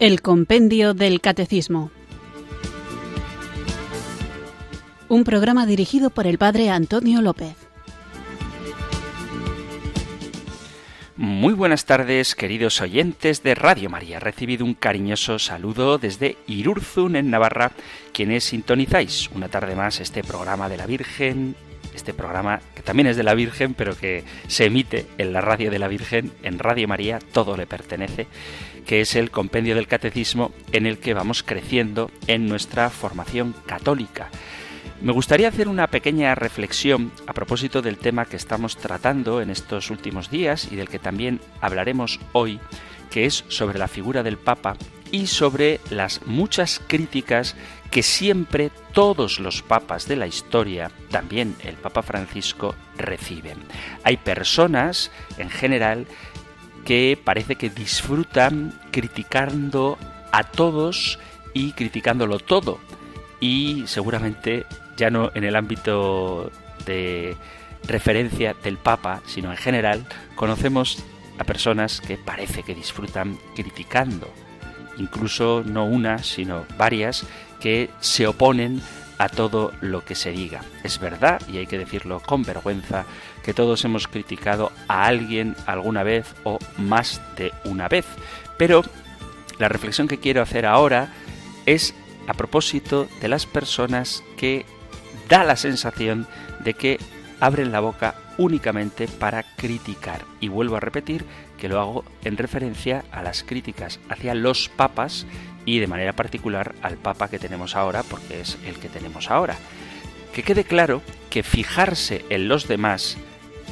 El Compendio del Catecismo. Un programa dirigido por el Padre Antonio López. Muy buenas tardes, queridos oyentes de Radio María. Recibido un cariñoso saludo desde Irurzun, en Navarra, quienes sintonizáis una tarde más este programa de la Virgen, este programa que también es de la Virgen, pero que se emite en la radio de la Virgen, en Radio María, todo le pertenece que es el compendio del catecismo en el que vamos creciendo en nuestra formación católica. Me gustaría hacer una pequeña reflexión a propósito del tema que estamos tratando en estos últimos días y del que también hablaremos hoy, que es sobre la figura del Papa y sobre las muchas críticas que siempre todos los papas de la historia, también el Papa Francisco, reciben. Hay personas, en general, que parece que disfrutan criticando a todos y criticándolo todo. Y seguramente ya no en el ámbito de referencia del Papa, sino en general, conocemos a personas que parece que disfrutan criticando, incluso no una, sino varias, que se oponen a todo lo que se diga. Es verdad, y hay que decirlo con vergüenza, que todos hemos criticado a alguien alguna vez o más de una vez. Pero la reflexión que quiero hacer ahora es a propósito de las personas que da la sensación de que abren la boca únicamente para criticar. Y vuelvo a repetir que lo hago en referencia a las críticas hacia los papas y de manera particular al papa que tenemos ahora, porque es el que tenemos ahora. Que quede claro que fijarse en los demás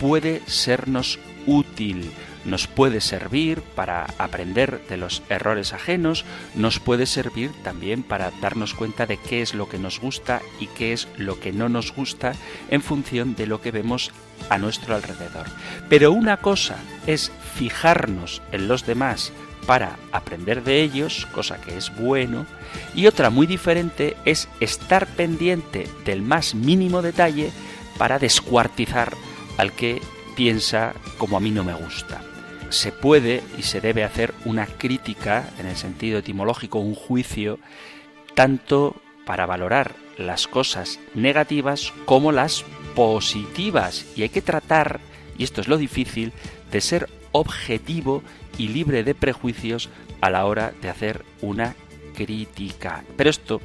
puede sernos útil, nos puede servir para aprender de los errores ajenos, nos puede servir también para darnos cuenta de qué es lo que nos gusta y qué es lo que no nos gusta en función de lo que vemos a nuestro alrededor. Pero una cosa es fijarnos en los demás para aprender de ellos, cosa que es bueno, y otra muy diferente es estar pendiente del más mínimo detalle para descuartizar al que piensa como a mí no me gusta. Se puede y se debe hacer una crítica, en el sentido etimológico, un juicio, tanto para valorar las cosas negativas como las positivas. Y hay que tratar, y esto es lo difícil, de ser objetivo y libre de prejuicios a la hora de hacer una crítica. Pero esto,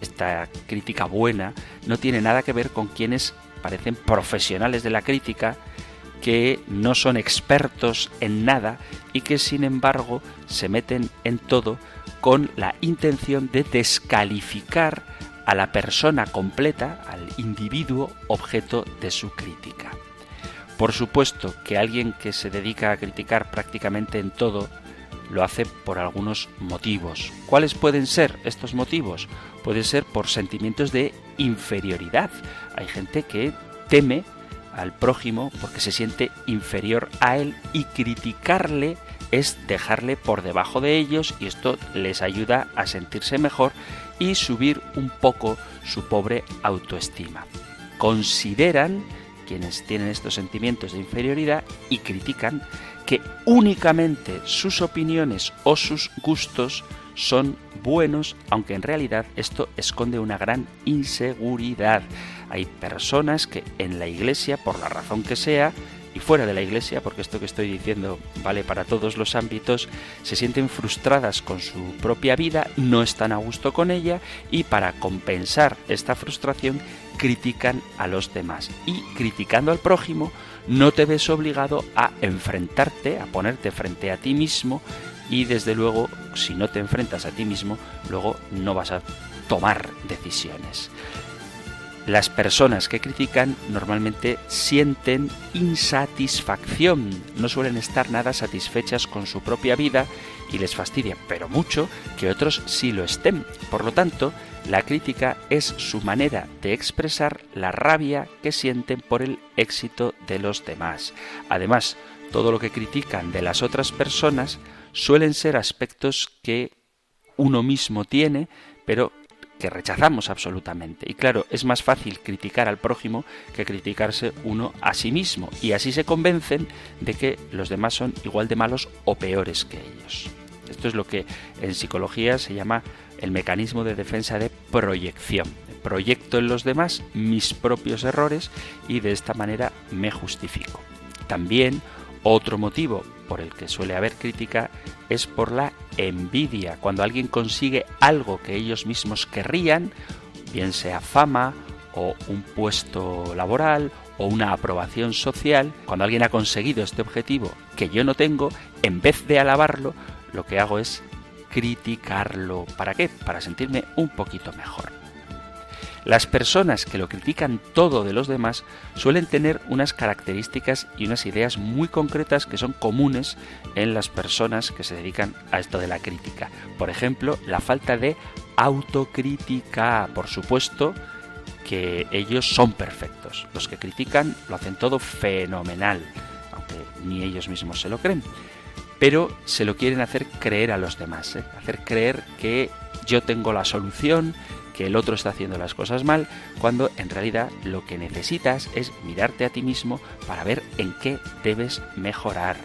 esta crítica buena, no tiene nada que ver con quienes parecen profesionales de la crítica, que no son expertos en nada y que sin embargo se meten en todo con la intención de descalificar a la persona completa, al individuo objeto de su crítica. Por supuesto que alguien que se dedica a criticar prácticamente en todo lo hace por algunos motivos. ¿Cuáles pueden ser estos motivos? Puede ser por sentimientos de inferioridad. Hay gente que teme al prójimo porque se siente inferior a él y criticarle es dejarle por debajo de ellos y esto les ayuda a sentirse mejor y subir un poco su pobre autoestima. Consideran quienes tienen estos sentimientos de inferioridad y critican que únicamente sus opiniones o sus gustos son buenos, aunque en realidad esto esconde una gran inseguridad. Hay personas que en la iglesia, por la razón que sea, y fuera de la iglesia, porque esto que estoy diciendo vale para todos los ámbitos, se sienten frustradas con su propia vida, no están a gusto con ella y para compensar esta frustración critican a los demás. Y criticando al prójimo, no te ves obligado a enfrentarte, a ponerte frente a ti mismo y desde luego si no te enfrentas a ti mismo, luego no vas a tomar decisiones. Las personas que critican normalmente sienten insatisfacción, no suelen estar nada satisfechas con su propia vida y les fastidia, pero mucho, que otros sí lo estén. Por lo tanto, la crítica es su manera de expresar la rabia que sienten por el éxito de los demás. Además, todo lo que critican de las otras personas suelen ser aspectos que uno mismo tiene, pero que rechazamos absolutamente. Y claro, es más fácil criticar al prójimo que criticarse uno a sí mismo. Y así se convencen de que los demás son igual de malos o peores que ellos. Esto es lo que en psicología se llama el mecanismo de defensa de proyección. Proyecto en los demás mis propios errores y de esta manera me justifico. También otro motivo por el que suele haber crítica es por la envidia. Cuando alguien consigue algo que ellos mismos querrían, bien sea fama o un puesto laboral o una aprobación social, cuando alguien ha conseguido este objetivo que yo no tengo, en vez de alabarlo, lo que hago es criticarlo. ¿Para qué? Para sentirme un poquito mejor. Las personas que lo critican todo de los demás suelen tener unas características y unas ideas muy concretas que son comunes en las personas que se dedican a esto de la crítica. Por ejemplo, la falta de autocrítica. Por supuesto que ellos son perfectos. Los que critican lo hacen todo fenomenal, aunque ni ellos mismos se lo creen. Pero se lo quieren hacer creer a los demás, ¿eh? hacer creer que yo tengo la solución, que el otro está haciendo las cosas mal, cuando en realidad lo que necesitas es mirarte a ti mismo para ver en qué debes mejorar.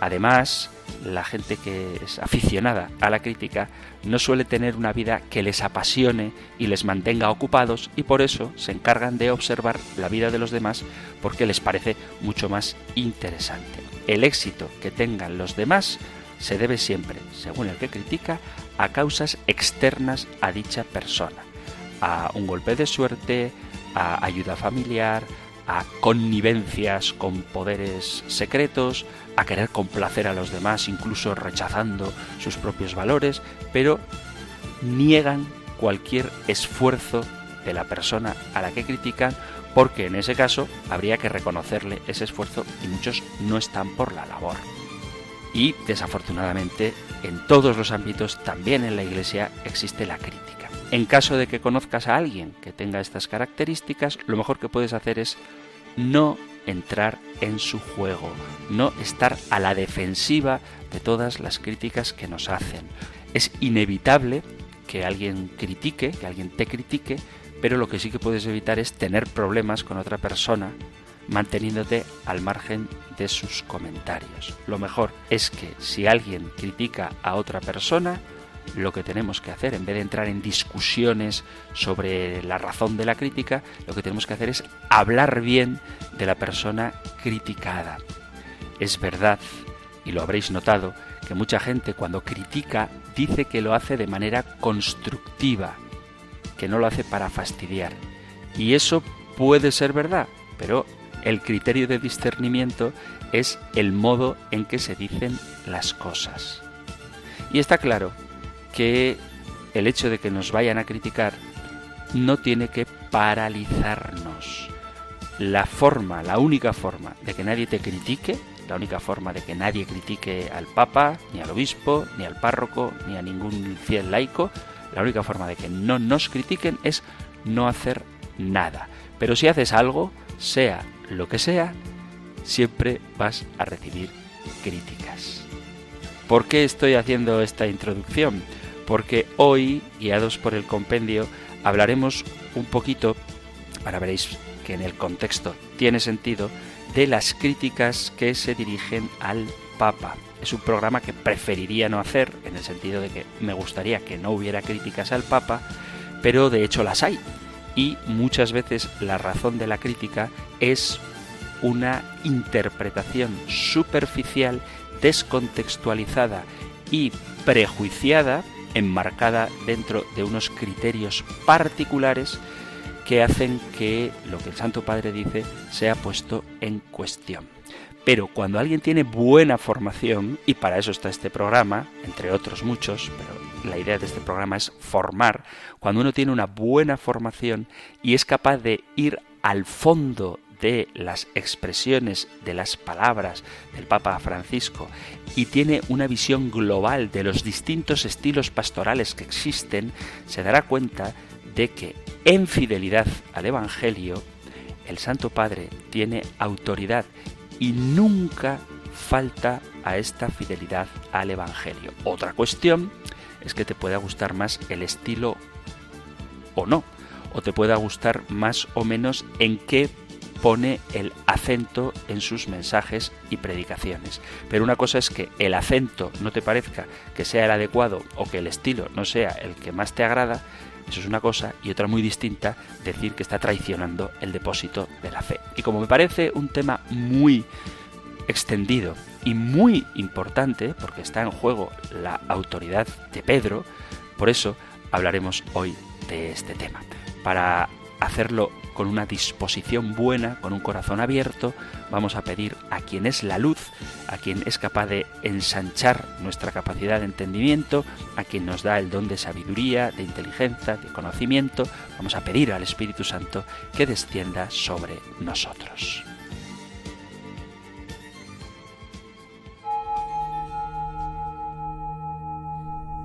Además, la gente que es aficionada a la crítica no suele tener una vida que les apasione y les mantenga ocupados y por eso se encargan de observar la vida de los demás porque les parece mucho más interesante. El éxito que tengan los demás se debe siempre, según el que critica, a causas externas a dicha persona, a un golpe de suerte, a ayuda familiar, a connivencias con poderes secretos, a querer complacer a los demás, incluso rechazando sus propios valores, pero niegan cualquier esfuerzo de la persona a la que critican, porque en ese caso habría que reconocerle ese esfuerzo y muchos no están por la labor. Y desafortunadamente en todos los ámbitos, también en la Iglesia, existe la crítica. En caso de que conozcas a alguien que tenga estas características, lo mejor que puedes hacer es no entrar en su juego, no estar a la defensiva de todas las críticas que nos hacen. Es inevitable que alguien critique, que alguien te critique, pero lo que sí que puedes evitar es tener problemas con otra persona manteniéndote al margen de sus comentarios. Lo mejor es que si alguien critica a otra persona, lo que tenemos que hacer, en vez de entrar en discusiones sobre la razón de la crítica, lo que tenemos que hacer es hablar bien de la persona criticada. Es verdad, y lo habréis notado, que mucha gente cuando critica dice que lo hace de manera constructiva, que no lo hace para fastidiar. Y eso puede ser verdad, pero el criterio de discernimiento es el modo en que se dicen las cosas. Y está claro que el hecho de que nos vayan a criticar no tiene que paralizarnos. La forma, la única forma de que nadie te critique, la única forma de que nadie critique al Papa, ni al obispo, ni al párroco, ni a ningún fiel laico, la única forma de que no nos critiquen es no hacer nada. Pero si haces algo, sea lo que sea, siempre vas a recibir críticas. ¿Por qué estoy haciendo esta introducción? Porque hoy, guiados por el compendio, hablaremos un poquito, para veréis que en el contexto tiene sentido, de las críticas que se dirigen al Papa. Es un programa que preferiría no hacer, en el sentido de que me gustaría que no hubiera críticas al Papa, pero de hecho las hay y muchas veces la razón de la crítica es una interpretación superficial, descontextualizada y prejuiciada, enmarcada dentro de unos criterios particulares que hacen que lo que el Santo Padre dice sea puesto en cuestión. Pero cuando alguien tiene buena formación, y para eso está este programa, entre otros muchos, pero la idea de este programa es formar, cuando uno tiene una buena formación y es capaz de ir al fondo de las expresiones de las palabras del Papa Francisco y tiene una visión global de los distintos estilos pastorales que existen, se dará cuenta de que en fidelidad al Evangelio, el Santo Padre tiene autoridad y nunca falta a esta fidelidad al Evangelio. Otra cuestión es que te pueda gustar más el estilo o no, o te pueda gustar más o menos en qué pone el acento en sus mensajes y predicaciones. Pero una cosa es que el acento no te parezca que sea el adecuado o que el estilo no sea el que más te agrada, eso es una cosa, y otra muy distinta, decir que está traicionando el depósito de la fe. Y como me parece un tema muy extendido y muy importante, porque está en juego la autoridad de Pedro, por eso hablaremos hoy de este tema. Para hacerlo con una disposición buena, con un corazón abierto, vamos a pedir a quien es la luz, a quien es capaz de ensanchar nuestra capacidad de entendimiento, a quien nos da el don de sabiduría, de inteligencia, de conocimiento, vamos a pedir al Espíritu Santo que descienda sobre nosotros.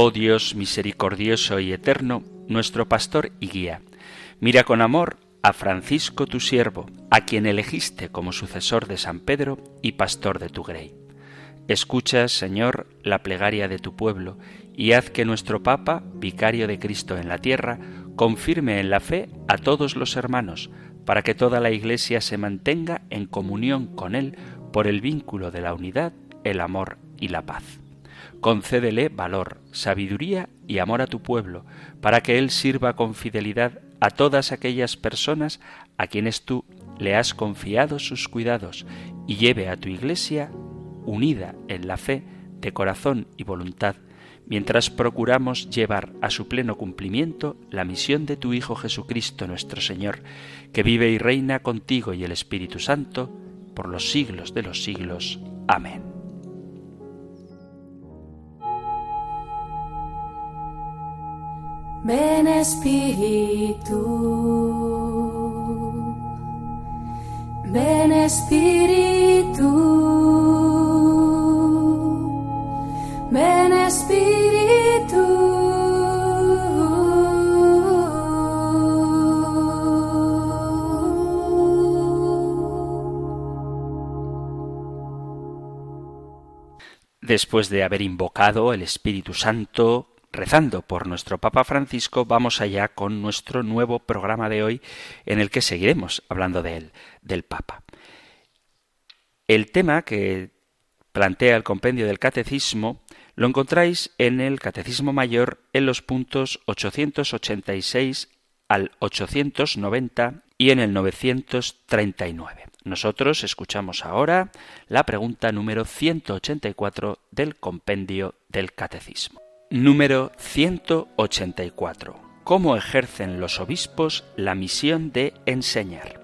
Oh Dios misericordioso y eterno, nuestro pastor y guía, mira con amor a Francisco tu siervo, a quien elegiste como sucesor de San Pedro y pastor de tu grey. Escucha, Señor, la plegaria de tu pueblo, y haz que nuestro Papa, vicario de Cristo en la tierra, confirme en la fe a todos los hermanos, para que toda la Iglesia se mantenga en comunión con Él por el vínculo de la unidad, el amor y la paz. Concédele valor, sabiduría y amor a tu pueblo, para que Él sirva con fidelidad a todas aquellas personas a quienes tú le has confiado sus cuidados y lleve a tu Iglesia unida en la fe de corazón y voluntad, mientras procuramos llevar a su pleno cumplimiento la misión de tu Hijo Jesucristo nuestro Señor, que vive y reina contigo y el Espíritu Santo, por los siglos de los siglos. Amén. Ven Espíritu, ven Espíritu, ven Espíritu. Después de haber invocado el Espíritu Santo, rezando por nuestro Papa Francisco, vamos allá con nuestro nuevo programa de hoy en el que seguiremos hablando de él, del Papa. El tema que plantea el compendio del Catecismo lo encontráis en el Catecismo Mayor en los puntos 886 al 890 y en el 939. Nosotros escuchamos ahora la pregunta número 184 del compendio del Catecismo. Número 184. ¿Cómo ejercen los obispos la misión de enseñar?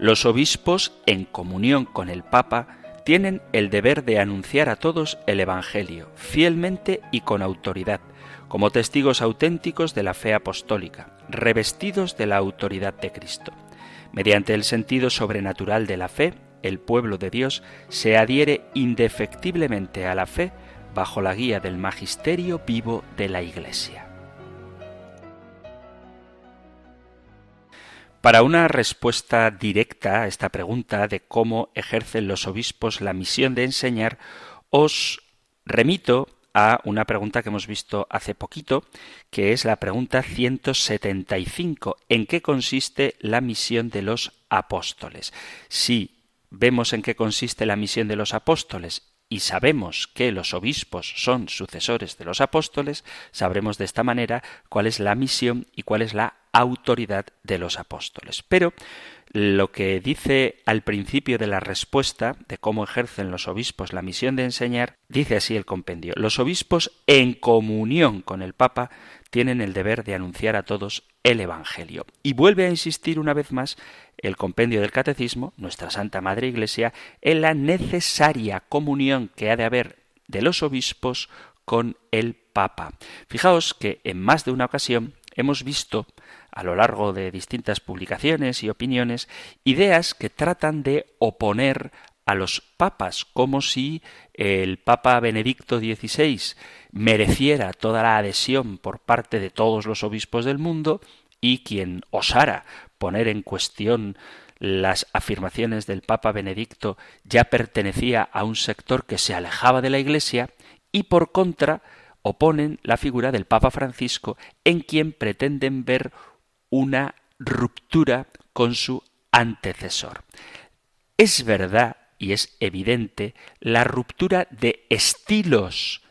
Los obispos, en comunión con el Papa, tienen el deber de anunciar a todos el Evangelio, fielmente y con autoridad, como testigos auténticos de la fe apostólica, revestidos de la autoridad de Cristo. Mediante el sentido sobrenatural de la fe, el pueblo de Dios se adhiere indefectiblemente a la fe bajo la guía del magisterio vivo de la Iglesia. Para una respuesta directa a esta pregunta de cómo ejercen los obispos la misión de enseñar, os remito a una pregunta que hemos visto hace poquito, que es la pregunta 175. ¿En qué consiste la misión de los apóstoles? Si vemos en qué consiste la misión de los apóstoles y sabemos que los obispos son sucesores de los apóstoles, sabremos de esta manera cuál es la misión y cuál es la autoridad de los apóstoles. Pero lo que dice al principio de la respuesta de cómo ejercen los obispos la misión de enseñar, dice así el compendio. Los obispos en comunión con el Papa tienen el deber de anunciar a todos el Evangelio. Y vuelve a insistir una vez más el compendio del Catecismo, nuestra Santa Madre Iglesia, en la necesaria comunión que ha de haber de los obispos con el Papa. Fijaos que en más de una ocasión hemos visto a lo largo de distintas publicaciones y opiniones ideas que tratan de oponer a los papas, como si el Papa Benedicto XVI mereciera toda la adhesión por parte de todos los obispos del mundo y quien osara poner en cuestión las afirmaciones del Papa Benedicto ya pertenecía a un sector que se alejaba de la Iglesia y por contra oponen la figura del Papa Francisco en quien pretenden ver una ruptura con su antecesor. Es verdad y es evidente la ruptura de estilos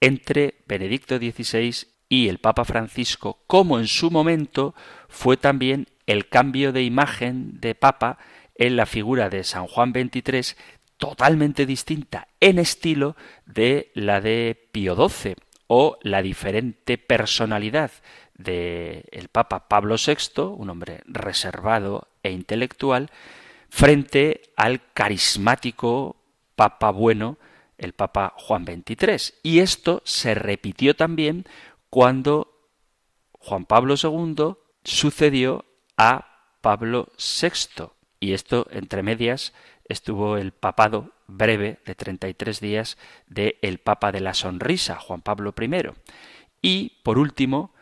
entre Benedicto XVI y el Papa Francisco, como en su momento fue también el cambio de imagen de Papa en la figura de San Juan XXIII, totalmente distinta en estilo de la de Pío XII o la diferente personalidad de el Papa Pablo VI, un hombre reservado e intelectual, frente al carismático Papa bueno, el Papa Juan XXIII. Y esto se repitió también cuando Juan Pablo II sucedió a Pablo VI. Y esto, entre medias, estuvo el papado breve de 33 días de el Papa de la Sonrisa, Juan Pablo I. Y, por último,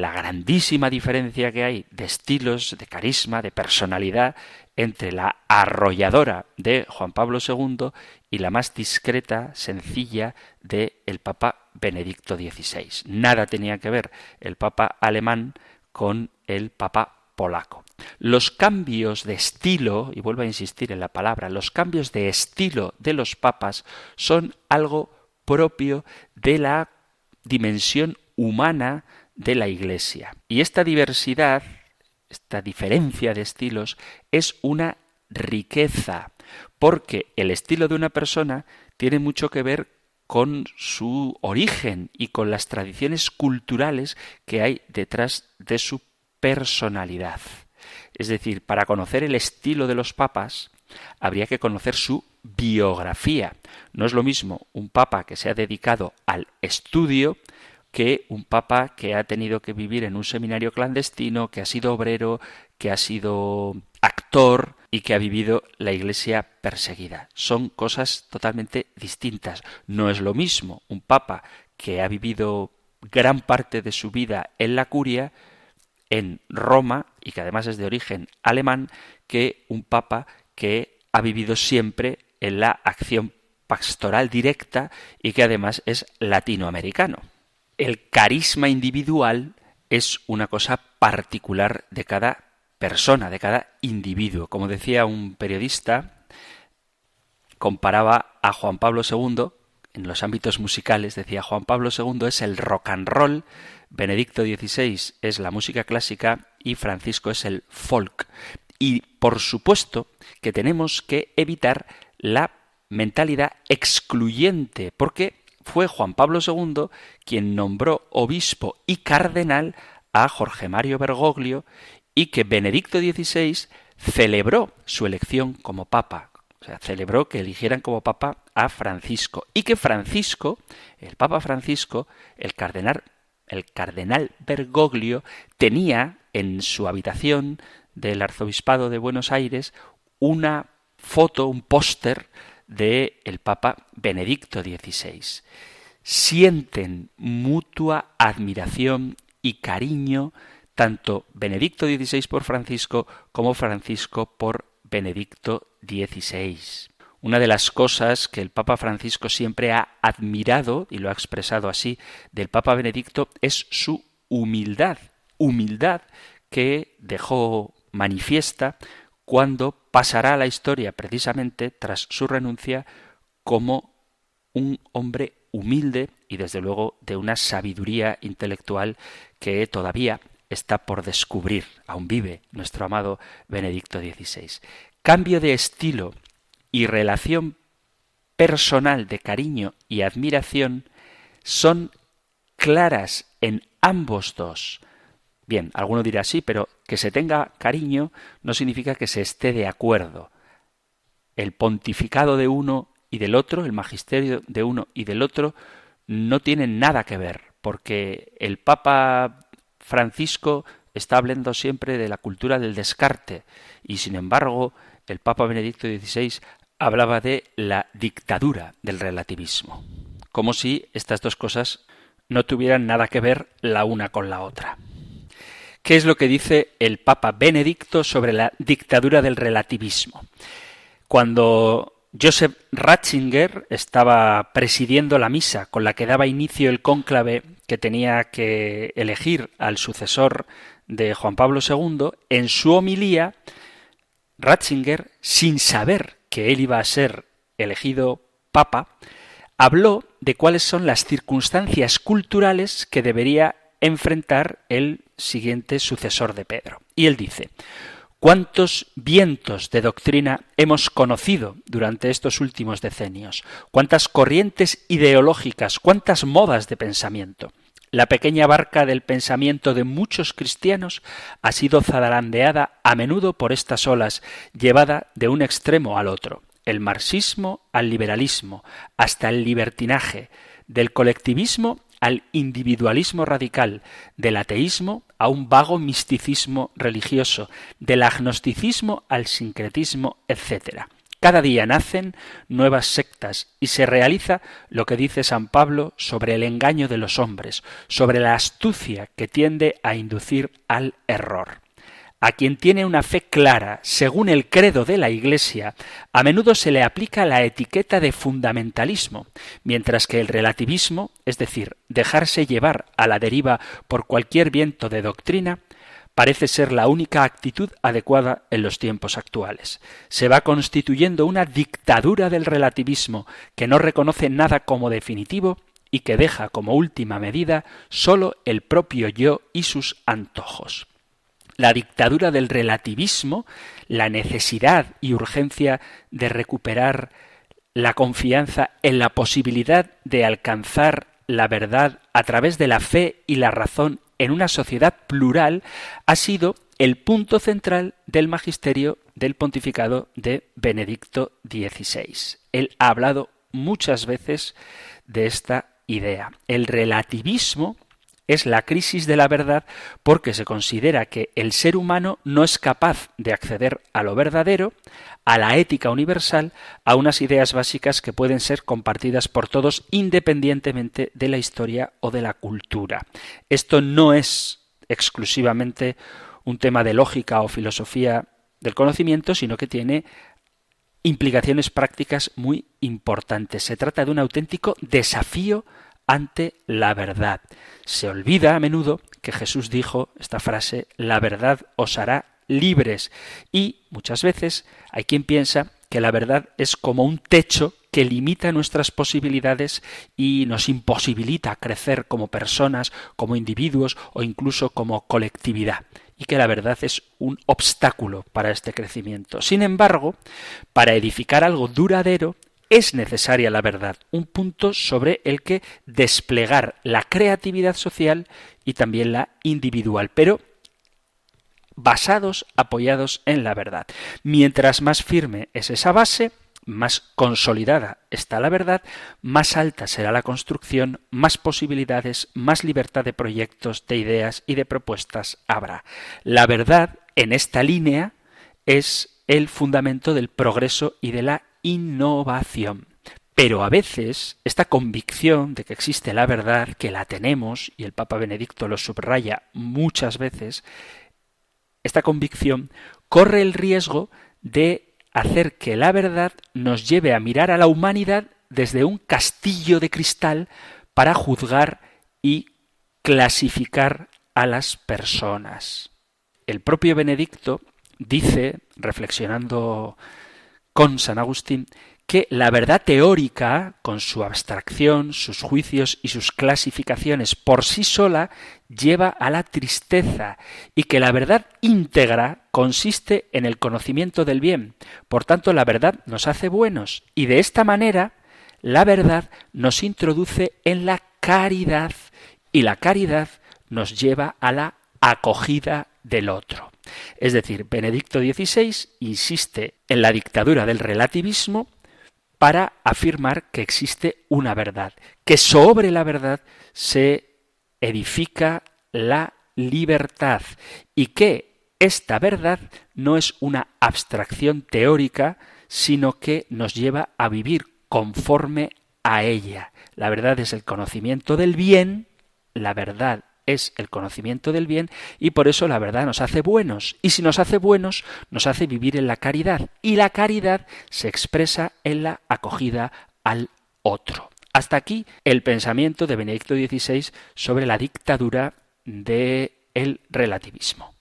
la grandísima diferencia que hay de estilos, de carisma, de personalidad entre la arrolladora de Juan Pablo II y la más discreta, sencilla de el Papa Benedicto XVI. Nada tenía que ver el Papa alemán con el Papa polaco. Los cambios de estilo, y vuelvo a insistir en la palabra, los cambios de estilo de los papas son algo propio de la dimensión humana de la Iglesia. Y esta diversidad, esta diferencia de estilos, es una riqueza, porque el estilo de una persona tiene mucho que ver con su origen y con las tradiciones culturales que hay detrás de su personalidad. Es decir, para conocer el estilo de los papas, habría que conocer su biografía. No es lo mismo un papa que se ha dedicado al estudio que un papa que ha tenido que vivir en un seminario clandestino, que ha sido obrero, que ha sido actor y que ha vivido la iglesia perseguida. Son cosas totalmente distintas. No es lo mismo un papa que ha vivido gran parte de su vida en la curia, en Roma, y que además es de origen alemán, que un papa que ha vivido siempre en la acción pastoral directa y que además es latinoamericano el carisma individual es una cosa particular de cada persona, de cada individuo. Como decía un periodista, comparaba a Juan Pablo II en los ámbitos musicales, decía Juan Pablo II es el rock and roll, Benedicto XVI es la música clásica y Francisco es el folk. Y por supuesto que tenemos que evitar la mentalidad excluyente, porque fue Juan Pablo II quien nombró obispo y cardenal a Jorge Mario Bergoglio y que Benedicto XVI celebró su elección como papa. O sea, celebró que eligieran como papa a Francisco y que Francisco, el papa Francisco, el cardenal, el cardenal Bergoglio, tenía en su habitación del arzobispado de Buenos Aires una foto, un póster de el Papa Benedicto XVI. Sienten mutua admiración y cariño tanto Benedicto XVI por Francisco como Francisco por Benedicto XVI. Una de las cosas que el Papa Francisco siempre ha admirado, y lo ha expresado así, del Papa Benedicto es su humildad, humildad que dejó manifiesta cuando pasará a la historia precisamente tras su renuncia como un hombre humilde y desde luego de una sabiduría intelectual que todavía está por descubrir, aún vive nuestro amado Benedicto XVI. Cambio de estilo y relación personal de cariño y admiración son claras en ambos dos. Bien, alguno dirá sí, pero que se tenga cariño no significa que se esté de acuerdo. El pontificado de uno y del otro, el magisterio de uno y del otro, no tienen nada que ver, porque el Papa Francisco está hablando siempre de la cultura del descarte, y sin embargo el Papa Benedicto XVI hablaba de la dictadura del relativismo, como si estas dos cosas no tuvieran nada que ver la una con la otra. ¿Qué es lo que dice el Papa Benedicto sobre la dictadura del relativismo? Cuando Joseph Ratzinger estaba presidiendo la misa con la que daba inicio el cónclave que tenía que elegir al sucesor de Juan Pablo II, en su homilía, Ratzinger, sin saber que él iba a ser elegido papa, habló de cuáles son las circunstancias culturales que debería enfrentar el siguiente sucesor de Pedro. Y él dice, ¿Cuántos vientos de doctrina hemos conocido durante estos últimos decenios? ¿Cuántas corrientes ideológicas? ¿Cuántas modas de pensamiento? La pequeña barca del pensamiento de muchos cristianos ha sido zarandeada a menudo por estas olas, llevada de un extremo al otro, el marxismo al liberalismo, hasta el libertinaje, del colectivismo al individualismo radical, del ateísmo a un vago misticismo religioso, del agnosticismo al sincretismo, etc. Cada día nacen nuevas sectas y se realiza lo que dice San Pablo sobre el engaño de los hombres, sobre la astucia que tiende a inducir al error. A quien tiene una fe clara, según el credo de la Iglesia, a menudo se le aplica la etiqueta de fundamentalismo, mientras que el relativismo, es decir, dejarse llevar a la deriva por cualquier viento de doctrina, parece ser la única actitud adecuada en los tiempos actuales. Se va constituyendo una dictadura del relativismo que no reconoce nada como definitivo y que deja como última medida sólo el propio yo y sus antojos la dictadura del relativismo, la necesidad y urgencia de recuperar la confianza en la posibilidad de alcanzar la verdad a través de la fe y la razón en una sociedad plural ha sido el punto central del magisterio del pontificado de Benedicto XVI. Él ha hablado muchas veces de esta idea. El relativismo es la crisis de la verdad porque se considera que el ser humano no es capaz de acceder a lo verdadero, a la ética universal, a unas ideas básicas que pueden ser compartidas por todos independientemente de la historia o de la cultura. Esto no es exclusivamente un tema de lógica o filosofía del conocimiento, sino que tiene implicaciones prácticas muy importantes. Se trata de un auténtico desafío ante la verdad. Se olvida a menudo que Jesús dijo esta frase, la verdad os hará libres. Y muchas veces hay quien piensa que la verdad es como un techo que limita nuestras posibilidades y nos imposibilita crecer como personas, como individuos o incluso como colectividad y que la verdad es un obstáculo para este crecimiento. Sin embargo, para edificar algo duradero es necesaria la verdad, un punto sobre el que desplegar la creatividad social y también la individual, pero basados, apoyados en la verdad. Mientras más firme es esa base, más consolidada está la verdad, más alta será la construcción, más posibilidades, más libertad de proyectos, de ideas y de propuestas habrá. La verdad, en esta línea, es el fundamento del progreso y de la innovación. Pero a veces esta convicción de que existe la verdad, que la tenemos, y el Papa Benedicto lo subraya muchas veces, esta convicción corre el riesgo de hacer que la verdad nos lleve a mirar a la humanidad desde un castillo de cristal para juzgar y clasificar a las personas. El propio Benedicto dice, reflexionando con San Agustín que la verdad teórica, con su abstracción, sus juicios y sus clasificaciones por sí sola, lleva a la tristeza y que la verdad íntegra consiste en el conocimiento del bien. Por tanto, la verdad nos hace buenos y de esta manera la verdad nos introduce en la caridad y la caridad nos lleva a la acogida del otro. Es decir, Benedicto XVI insiste en la dictadura del relativismo para afirmar que existe una verdad, que sobre la verdad se edifica la libertad y que esta verdad no es una abstracción teórica, sino que nos lleva a vivir conforme a ella. La verdad es el conocimiento del bien, la verdad es el conocimiento del bien y por eso la verdad nos hace buenos. Y si nos hace buenos, nos hace vivir en la caridad. Y la caridad se expresa en la acogida al otro. Hasta aquí el pensamiento de Benedicto XVI sobre la dictadura del el relativismo.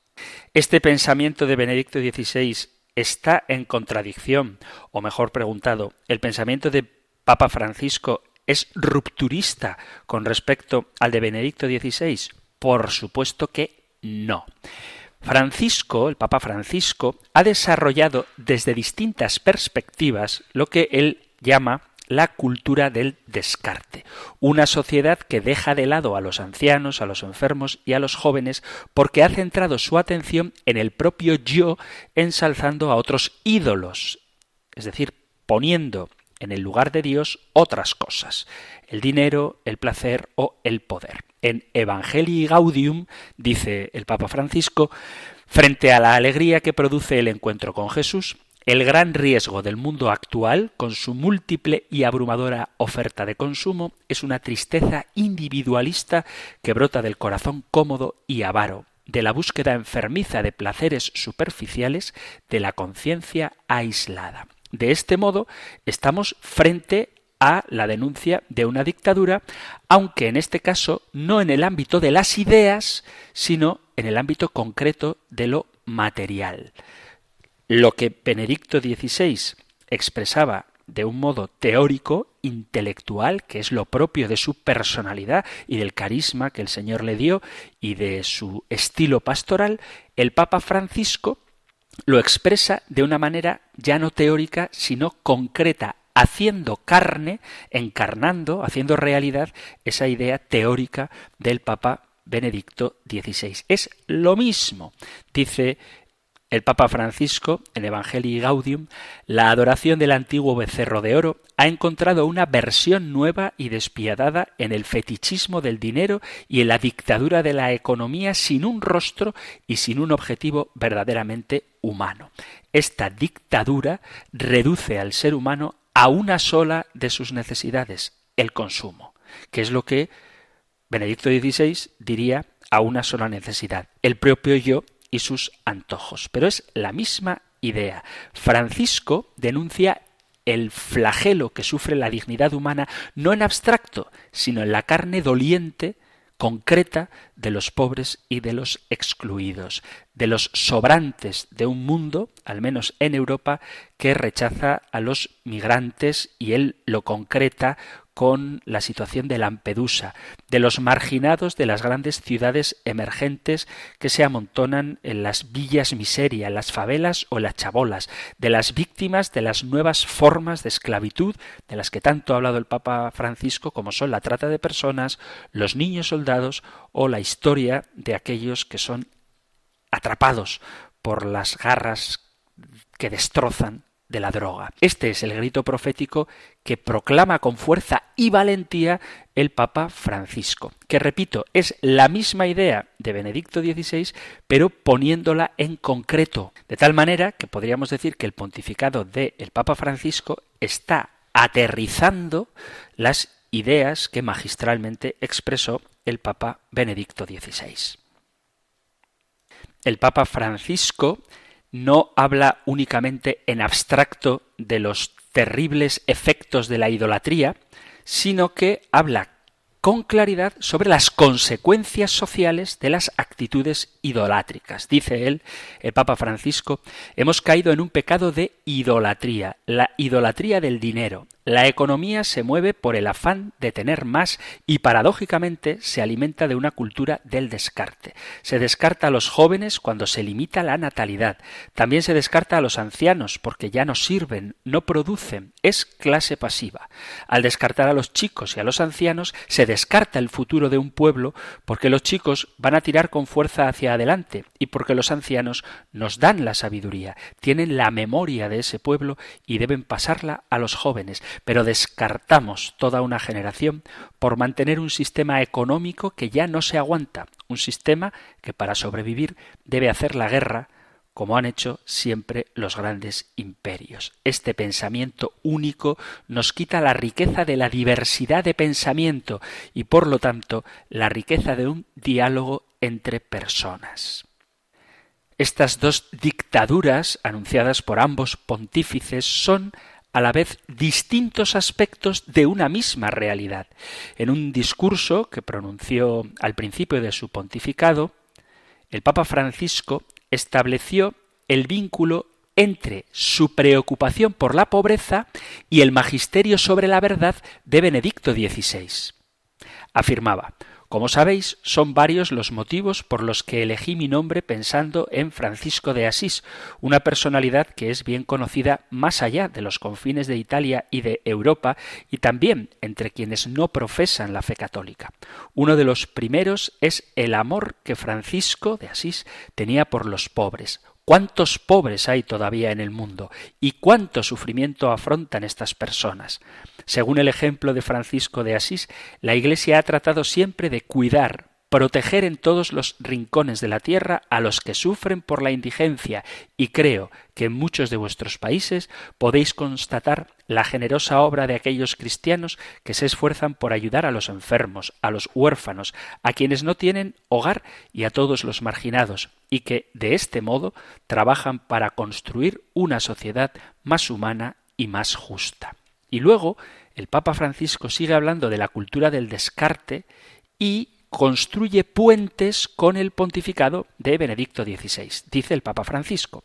Este pensamiento de Benedicto XVI está en contradicción, o mejor preguntado, el pensamiento de Papa Francisco es rupturista con respecto al de Benedicto XVI? Por supuesto que no. Francisco, el Papa Francisco, ha desarrollado desde distintas perspectivas lo que él llama la cultura del descarte, una sociedad que deja de lado a los ancianos, a los enfermos y a los jóvenes porque ha centrado su atención en el propio yo, ensalzando a otros ídolos, es decir, poniendo en el lugar de Dios otras cosas, el dinero, el placer o el poder. En Evangelii Gaudium, dice el Papa Francisco, frente a la alegría que produce el encuentro con Jesús, el gran riesgo del mundo actual, con su múltiple y abrumadora oferta de consumo, es una tristeza individualista que brota del corazón cómodo y avaro, de la búsqueda enfermiza de placeres superficiales, de la conciencia aislada. De este modo, estamos frente a la denuncia de una dictadura, aunque en este caso no en el ámbito de las ideas, sino en el ámbito concreto de lo material. Lo que Benedicto XVI expresaba de un modo teórico, intelectual, que es lo propio de su personalidad y del carisma que el Señor le dio y de su estilo pastoral, el Papa Francisco lo expresa de una manera ya no teórica, sino concreta, haciendo carne, encarnando, haciendo realidad esa idea teórica del Papa Benedicto XVI. Es lo mismo, dice el Papa Francisco, en Evangelii Gaudium, la adoración del antiguo becerro de oro ha encontrado una versión nueva y despiadada en el fetichismo del dinero y en la dictadura de la economía sin un rostro y sin un objetivo verdaderamente humano. Esta dictadura reduce al ser humano a una sola de sus necesidades, el consumo, que es lo que Benedicto XVI diría a una sola necesidad, el propio yo y sus antojos. Pero es la misma idea. Francisco denuncia el flagelo que sufre la dignidad humana no en abstracto, sino en la carne doliente concreta de los pobres y de los excluidos, de los sobrantes de un mundo, al menos en Europa, que rechaza a los migrantes y él lo concreta con la situación de Lampedusa, de los marginados de las grandes ciudades emergentes que se amontonan en las villas miseria, las favelas o las chabolas, de las víctimas de las nuevas formas de esclavitud de las que tanto ha hablado el Papa Francisco, como son la trata de personas, los niños soldados o la historia de aquellos que son atrapados por las garras que destrozan de la droga. Este es el grito profético que proclama con fuerza y valentía el Papa Francisco, que repito, es la misma idea de Benedicto XVI, pero poniéndola en concreto, de tal manera que podríamos decir que el pontificado del el Papa Francisco está aterrizando las ideas que magistralmente expresó el Papa Benedicto XVI. El Papa Francisco no habla únicamente en abstracto de los terribles efectos de la idolatría, sino que habla con claridad sobre las consecuencias sociales de las actitudes idolátricas. Dice él, el Papa Francisco, hemos caído en un pecado de idolatría, la idolatría del dinero, la economía se mueve por el afán de tener más y paradójicamente se alimenta de una cultura del descarte. Se descarta a los jóvenes cuando se limita la natalidad. También se descarta a los ancianos porque ya no sirven, no producen, es clase pasiva. Al descartar a los chicos y a los ancianos se descarta el futuro de un pueblo porque los chicos van a tirar con fuerza hacia adelante y porque los ancianos nos dan la sabiduría, tienen la memoria de ese pueblo y deben pasarla a los jóvenes pero descartamos toda una generación por mantener un sistema económico que ya no se aguanta, un sistema que para sobrevivir debe hacer la guerra como han hecho siempre los grandes imperios. Este pensamiento único nos quita la riqueza de la diversidad de pensamiento y por lo tanto la riqueza de un diálogo entre personas. Estas dos dictaduras anunciadas por ambos pontífices son a la vez distintos aspectos de una misma realidad. En un discurso que pronunció al principio de su pontificado, el Papa Francisco estableció el vínculo entre su preocupación por la pobreza y el magisterio sobre la verdad de Benedicto XVI. Afirmaba como sabéis, son varios los motivos por los que elegí mi nombre pensando en Francisco de Asís, una personalidad que es bien conocida más allá de los confines de Italia y de Europa y también entre quienes no profesan la fe católica. Uno de los primeros es el amor que Francisco de Asís tenía por los pobres, ¿Cuántos pobres hay todavía en el mundo? ¿Y cuánto sufrimiento afrontan estas personas? Según el ejemplo de Francisco de Asís, la Iglesia ha tratado siempre de cuidar, proteger en todos los rincones de la tierra a los que sufren por la indigencia, y creo que en muchos de vuestros países podéis constatar la generosa obra de aquellos cristianos que se esfuerzan por ayudar a los enfermos, a los huérfanos, a quienes no tienen hogar y a todos los marginados, y que de este modo trabajan para construir una sociedad más humana y más justa. Y luego el Papa Francisco sigue hablando de la cultura del descarte y construye puentes con el pontificado de Benedicto XVI, dice el Papa Francisco.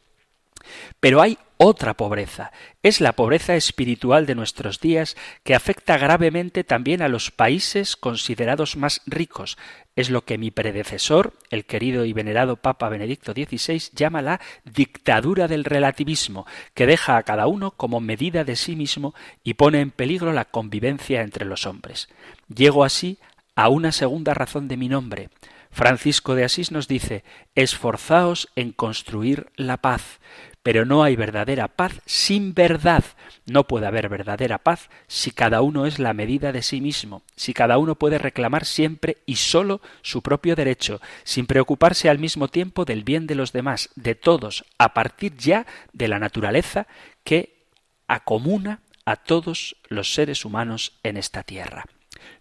Pero hay otra pobreza, es la pobreza espiritual de nuestros días que afecta gravemente también a los países considerados más ricos. Es lo que mi predecesor, el querido y venerado Papa Benedicto XVI, llama la dictadura del relativismo, que deja a cada uno como medida de sí mismo y pone en peligro la convivencia entre los hombres. Llego así a una segunda razón de mi nombre. Francisco de Asís nos dice esforzaos en construir la paz, pero no hay verdadera paz sin verdad. No puede haber verdadera paz si cada uno es la medida de sí mismo, si cada uno puede reclamar siempre y sólo su propio derecho, sin preocuparse al mismo tiempo del bien de los demás, de todos, a partir ya de la naturaleza que acomuna a todos los seres humanos en esta tierra.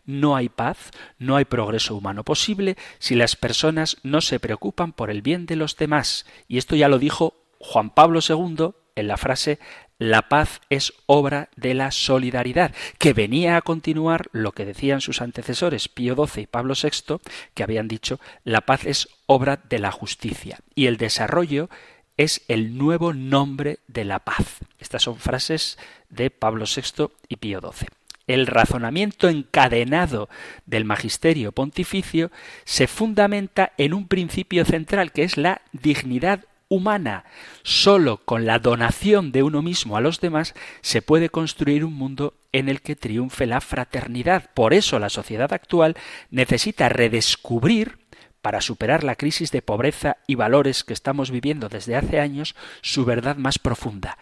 No hay paz, no hay progreso humano posible si las personas no se preocupan por el bien de los demás. Y esto ya lo dijo Juan Pablo II en la frase la paz es obra de la solidaridad, que venía a continuar lo que decían sus antecesores Pío XII y Pablo VI, que habían dicho la paz es obra de la justicia y el desarrollo es el nuevo nombre de la paz. Estas son frases de Pablo VI y Pío XII el razonamiento encadenado del magisterio pontificio se fundamenta en un principio central que es la dignidad humana. Solo con la donación de uno mismo a los demás se puede construir un mundo en el que triunfe la fraternidad. Por eso la sociedad actual necesita redescubrir para superar la crisis de pobreza y valores que estamos viviendo desde hace años, su verdad más profunda,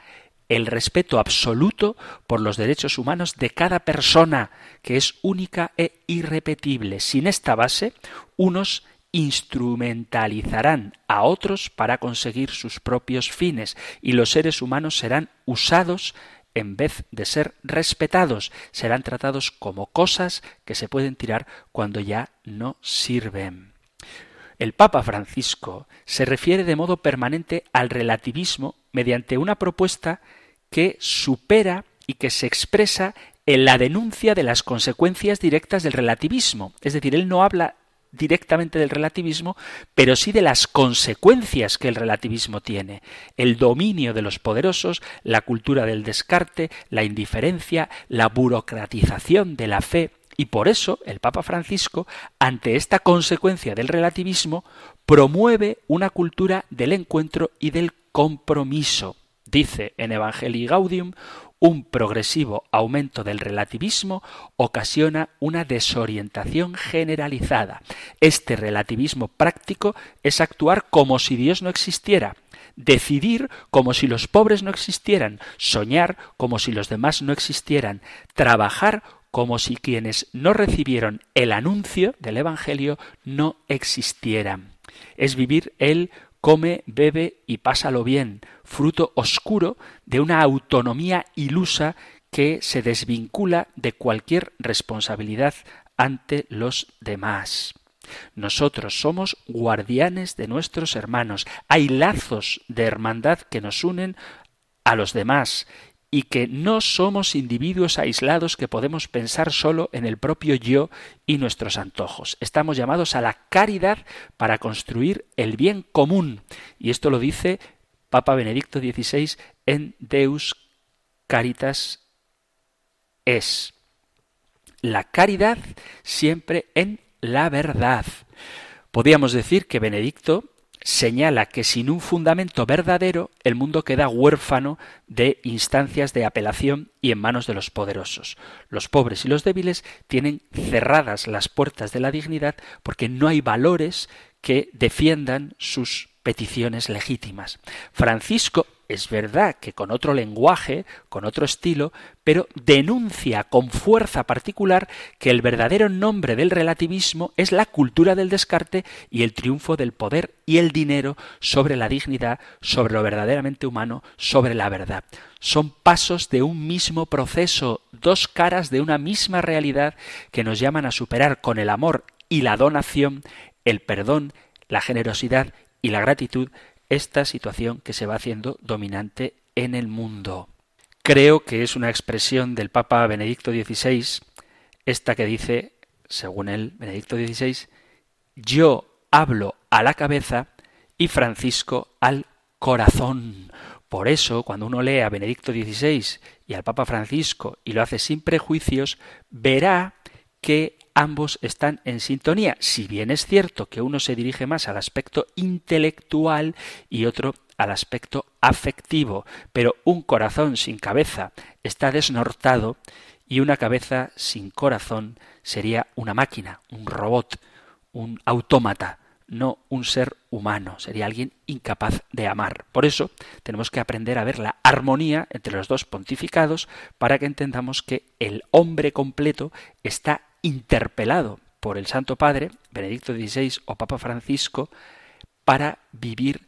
el respeto absoluto por los derechos humanos de cada persona, que es única e irrepetible. Sin esta base, unos instrumentalizarán a otros para conseguir sus propios fines y los seres humanos serán usados en vez de ser respetados, serán tratados como cosas que se pueden tirar cuando ya no sirven. El Papa Francisco se refiere de modo permanente al relativismo mediante una propuesta que supera y que se expresa en la denuncia de las consecuencias directas del relativismo. Es decir, él no habla directamente del relativismo, pero sí de las consecuencias que el relativismo tiene. El dominio de los poderosos, la cultura del descarte, la indiferencia, la burocratización de la fe. Y por eso el Papa Francisco, ante esta consecuencia del relativismo, promueve una cultura del encuentro y del compromiso. Dice en Evangelii Gaudium, un progresivo aumento del relativismo ocasiona una desorientación generalizada. Este relativismo práctico es actuar como si Dios no existiera, decidir como si los pobres no existieran, soñar como si los demás no existieran, trabajar como si quienes no recibieron el anuncio del Evangelio no existieran. Es vivir el come, bebe y pásalo bien, fruto oscuro de una autonomía ilusa que se desvincula de cualquier responsabilidad ante los demás. Nosotros somos guardianes de nuestros hermanos. Hay lazos de hermandad que nos unen a los demás y que no somos individuos aislados que podemos pensar solo en el propio yo y nuestros antojos. Estamos llamados a la caridad para construir el bien común. Y esto lo dice Papa Benedicto XVI en Deus Caritas es la caridad siempre en la verdad. Podríamos decir que Benedicto señala que sin un fundamento verdadero el mundo queda huérfano de instancias de apelación y en manos de los poderosos. Los pobres y los débiles tienen cerradas las puertas de la dignidad porque no hay valores que defiendan sus peticiones legítimas. Francisco es verdad que con otro lenguaje, con otro estilo, pero denuncia con fuerza particular que el verdadero nombre del relativismo es la cultura del descarte y el triunfo del poder y el dinero sobre la dignidad, sobre lo verdaderamente humano, sobre la verdad. Son pasos de un mismo proceso, dos caras de una misma realidad que nos llaman a superar con el amor y la donación, el perdón, la generosidad y la gratitud esta situación que se va haciendo dominante en el mundo. Creo que es una expresión del Papa Benedicto XVI, esta que dice, según él, Benedicto XVI, yo hablo a la cabeza y Francisco al corazón. Por eso, cuando uno lee a Benedicto XVI y al Papa Francisco y lo hace sin prejuicios, verá que ambos están en sintonía, si bien es cierto que uno se dirige más al aspecto intelectual y otro al aspecto afectivo, pero un corazón sin cabeza está desnortado y una cabeza sin corazón sería una máquina, un robot, un autómata, no un ser humano, sería alguien incapaz de amar. Por eso tenemos que aprender a ver la armonía entre los dos pontificados para que entendamos que el hombre completo está interpelado por el Santo Padre, Benedicto XVI o Papa Francisco, para vivir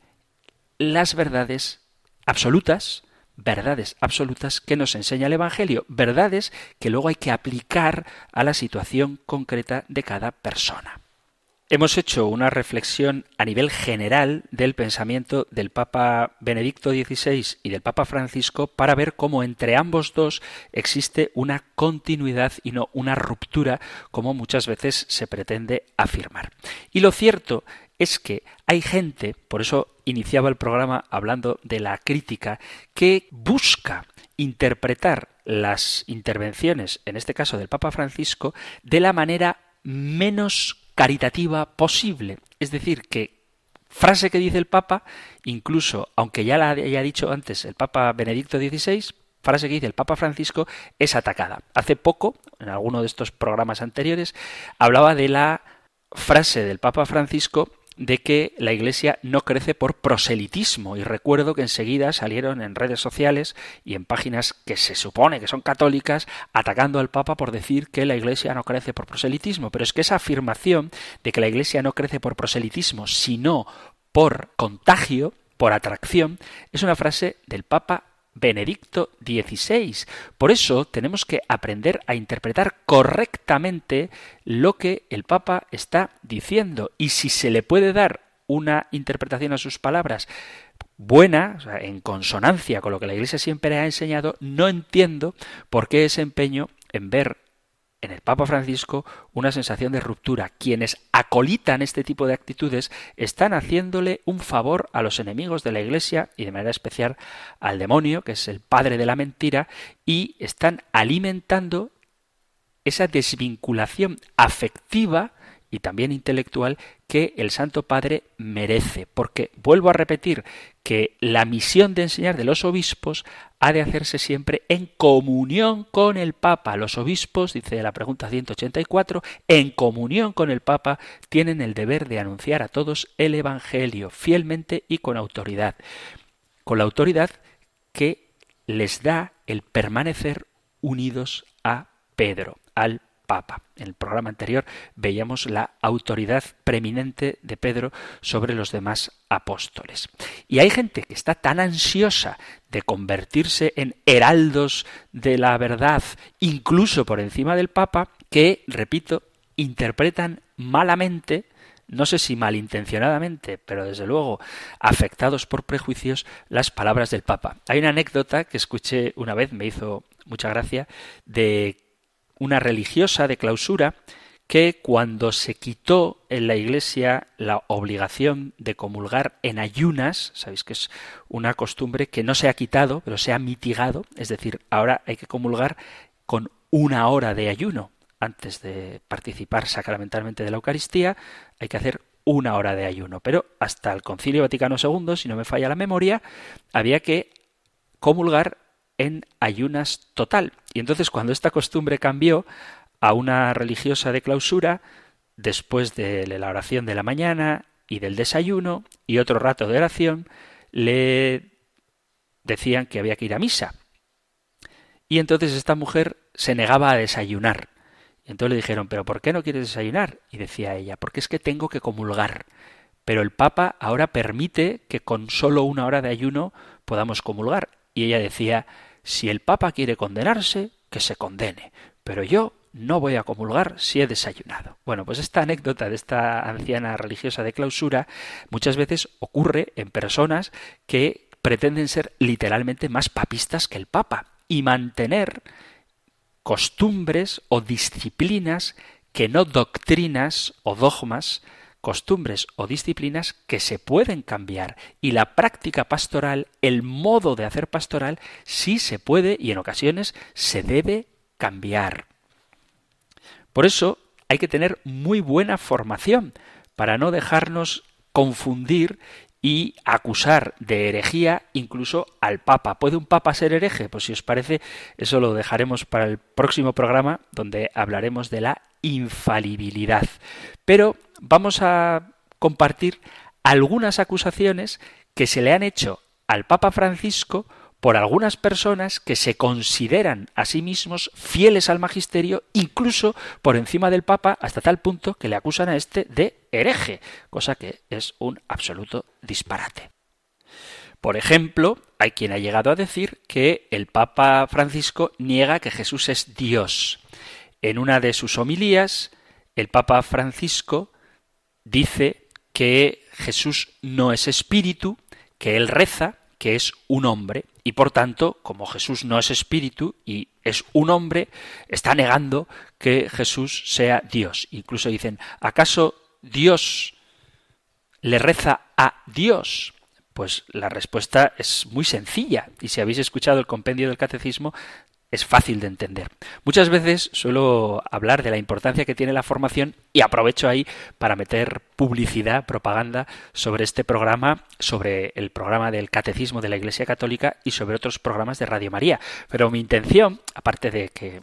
las verdades absolutas, verdades absolutas que nos enseña el Evangelio, verdades que luego hay que aplicar a la situación concreta de cada persona. Hemos hecho una reflexión a nivel general del pensamiento del Papa Benedicto XVI y del Papa Francisco para ver cómo entre ambos dos existe una continuidad y no una ruptura, como muchas veces se pretende afirmar. Y lo cierto es que hay gente, por eso iniciaba el programa hablando de la crítica, que busca interpretar las intervenciones, en este caso del Papa Francisco, de la manera menos caritativa posible. Es decir, que frase que dice el Papa, incluso aunque ya la haya dicho antes el Papa Benedicto XVI, frase que dice el Papa Francisco, es atacada. Hace poco, en alguno de estos programas anteriores, hablaba de la frase del Papa Francisco de que la Iglesia no crece por proselitismo. Y recuerdo que enseguida salieron en redes sociales y en páginas que se supone que son católicas atacando al Papa por decir que la Iglesia no crece por proselitismo. Pero es que esa afirmación de que la Iglesia no crece por proselitismo, sino por contagio, por atracción, es una frase del Papa Benedicto XVI. Por eso tenemos que aprender a interpretar correctamente lo que el Papa está diciendo. Y si se le puede dar una interpretación a sus palabras buena, en consonancia con lo que la Iglesia siempre ha enseñado, no entiendo por qué ese empeño en ver en el Papa Francisco una sensación de ruptura. Quienes acolitan este tipo de actitudes están haciéndole un favor a los enemigos de la Iglesia y de manera especial al demonio, que es el padre de la mentira, y están alimentando esa desvinculación afectiva y también intelectual que el Santo Padre merece. Porque vuelvo a repetir que la misión de enseñar de los obispos ha de hacerse siempre en comunión con el Papa. Los obispos, dice la pregunta 184, en comunión con el Papa tienen el deber de anunciar a todos el Evangelio fielmente y con autoridad. Con la autoridad que les da el permanecer unidos a Pedro, al Papa. En el programa anterior veíamos la autoridad preeminente de Pedro sobre los demás apóstoles. Y hay gente que está tan ansiosa de convertirse en heraldos de la verdad, incluso por encima del Papa, que, repito, interpretan malamente no sé si malintencionadamente, pero desde luego afectados por prejuicios, las palabras del Papa. Hay una anécdota que escuché una vez, me hizo mucha gracia, de una religiosa de clausura que cuando se quitó en la Iglesia la obligación de comulgar en ayunas, sabéis que es una costumbre que no se ha quitado, pero se ha mitigado, es decir, ahora hay que comulgar con una hora de ayuno. Antes de participar sacramentalmente de la Eucaristía, hay que hacer una hora de ayuno. Pero hasta el Concilio Vaticano II, si no me falla la memoria, había que comulgar en ayunas total. Y entonces cuando esta costumbre cambió a una religiosa de clausura, después de la oración de la mañana y del desayuno y otro rato de oración, le decían que había que ir a misa. Y entonces esta mujer se negaba a desayunar. Y entonces le dijeron, ¿pero por qué no quieres desayunar? Y decía ella, porque es que tengo que comulgar. Pero el Papa ahora permite que con solo una hora de ayuno podamos comulgar. Y ella decía, si el Papa quiere condenarse, que se condene, pero yo no voy a comulgar si he desayunado. Bueno, pues esta anécdota de esta anciana religiosa de clausura muchas veces ocurre en personas que pretenden ser literalmente más papistas que el Papa y mantener costumbres o disciplinas que no doctrinas o dogmas costumbres o disciplinas que se pueden cambiar y la práctica pastoral, el modo de hacer pastoral, sí se puede y en ocasiones se debe cambiar. Por eso hay que tener muy buena formación para no dejarnos confundir y acusar de herejía incluso al Papa. ¿Puede un Papa ser hereje? Pues si os parece, eso lo dejaremos para el próximo programa donde hablaremos de la infalibilidad. Pero vamos a compartir algunas acusaciones que se le han hecho al Papa Francisco por algunas personas que se consideran a sí mismos fieles al magisterio, incluso por encima del Papa, hasta tal punto que le acusan a este de hereje, cosa que es un absoluto disparate. Por ejemplo, hay quien ha llegado a decir que el Papa Francisco niega que Jesús es Dios. En una de sus homilías, el Papa Francisco dice que Jesús no es espíritu, que él reza, que es un hombre, y por tanto, como Jesús no es espíritu y es un hombre, está negando que Jesús sea Dios. Incluso dicen, ¿acaso Dios le reza a Dios? Pues la respuesta es muy sencilla, y si habéis escuchado el compendio del catecismo, es fácil de entender. Muchas veces suelo hablar de la importancia que tiene la formación y aprovecho ahí para meter publicidad, propaganda sobre este programa, sobre el programa del Catecismo de la Iglesia Católica y sobre otros programas de Radio María. Pero mi intención, aparte de que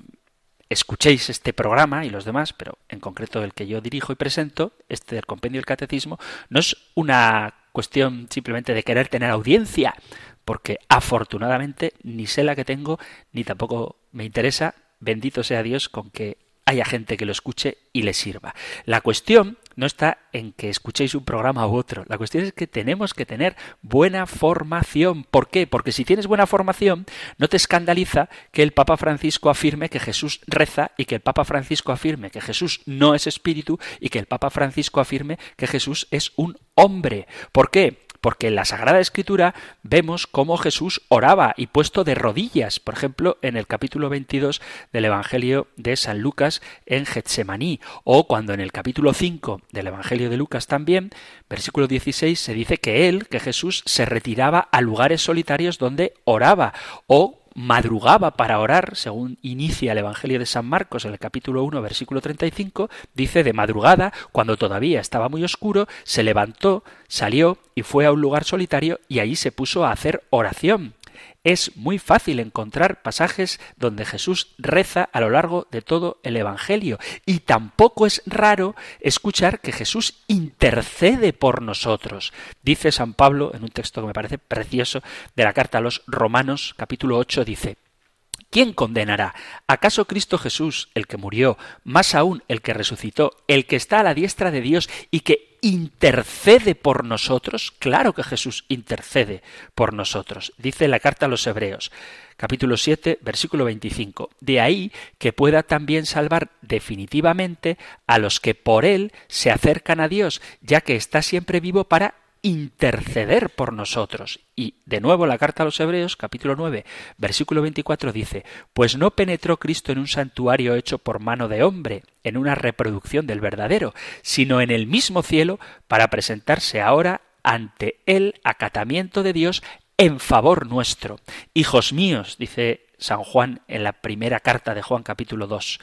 escuchéis este programa y los demás, pero en concreto el que yo dirijo y presento, este del Compendio del Catecismo, no es una cuestión simplemente de querer tener audiencia, porque afortunadamente ni sé la que tengo, ni tampoco me interesa, bendito sea Dios con que haya gente que lo escuche y le sirva. La cuestión no está en que escuchéis un programa u otro. La cuestión es que tenemos que tener buena formación. ¿Por qué? Porque si tienes buena formación, no te escandaliza que el Papa Francisco afirme que Jesús reza y que el Papa Francisco afirme que Jesús no es espíritu y que el Papa Francisco afirme que Jesús es un hombre. ¿Por qué? Porque en la Sagrada Escritura vemos cómo Jesús oraba y puesto de rodillas, por ejemplo, en el capítulo 22 del Evangelio de San Lucas en Getsemaní, o cuando en el capítulo 5 del Evangelio de Lucas también, versículo 16, se dice que él, que Jesús, se retiraba a lugares solitarios donde oraba, o madrugaba para orar, según inicia el Evangelio de San Marcos en el capítulo 1, versículo 35, dice de madrugada, cuando todavía estaba muy oscuro, se levantó, salió y fue a un lugar solitario y allí se puso a hacer oración. Es muy fácil encontrar pasajes donde Jesús reza a lo largo de todo el Evangelio y tampoco es raro escuchar que Jesús intercede por nosotros. Dice San Pablo en un texto que me parece precioso de la carta a los Romanos capítulo 8 dice ¿Quién condenará? ¿Acaso Cristo Jesús, el que murió, más aún el que resucitó, el que está a la diestra de Dios y que intercede por nosotros? Claro que Jesús intercede por nosotros. Dice la carta a los Hebreos, capítulo 7, versículo 25. De ahí que pueda también salvar definitivamente a los que por él se acercan a Dios, ya que está siempre vivo para interceder por nosotros. Y de nuevo la carta a los Hebreos, capítulo 9, versículo 24 dice, Pues no penetró Cristo en un santuario hecho por mano de hombre, en una reproducción del verdadero, sino en el mismo cielo para presentarse ahora ante el acatamiento de Dios en favor nuestro. Hijos míos, dice San Juan en la primera carta de Juan capítulo 2.